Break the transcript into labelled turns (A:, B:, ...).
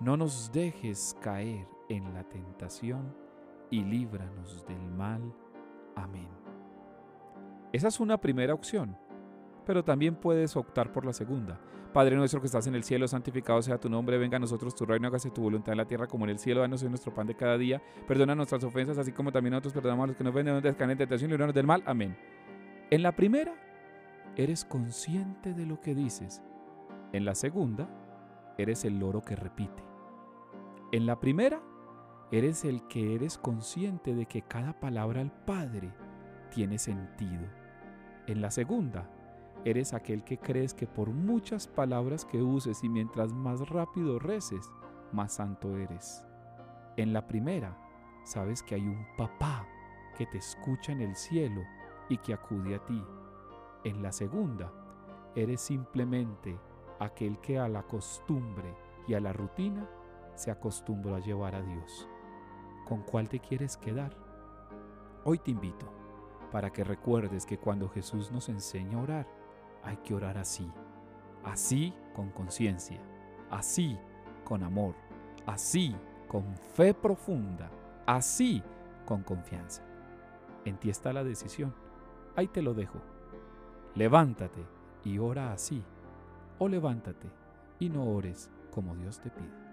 A: No nos dejes caer en la tentación y líbranos del mal. Amén. Esa es una primera opción, pero también puedes optar por la segunda. Padre nuestro que estás en el cielo, santificado sea tu nombre, venga a nosotros tu reino, hágase tu voluntad en la tierra como en el cielo, danos hoy nuestro pan de cada día, perdona nuestras ofensas, así como también nosotros perdonamos a los que nos ven, no nos en tentación, líbranos del mal. Amén. En la primera, eres consciente de lo que dices. En la segunda, eres el loro que repite. En la primera, Eres el que eres consciente de que cada palabra al Padre tiene sentido. En la segunda, eres aquel que crees que por muchas palabras que uses y mientras más rápido reces, más santo eres. En la primera, sabes que hay un papá que te escucha en el cielo y que acude a ti. En la segunda, eres simplemente aquel que a la costumbre y a la rutina se acostumbró a llevar a Dios. ¿Con cuál te quieres quedar? Hoy te invito para que recuerdes que cuando Jesús nos enseña a orar, hay que orar así, así con conciencia, así con amor, así con fe profunda, así con confianza. En ti está la decisión. Ahí te lo dejo. Levántate y ora así. O levántate y no ores como Dios te pide.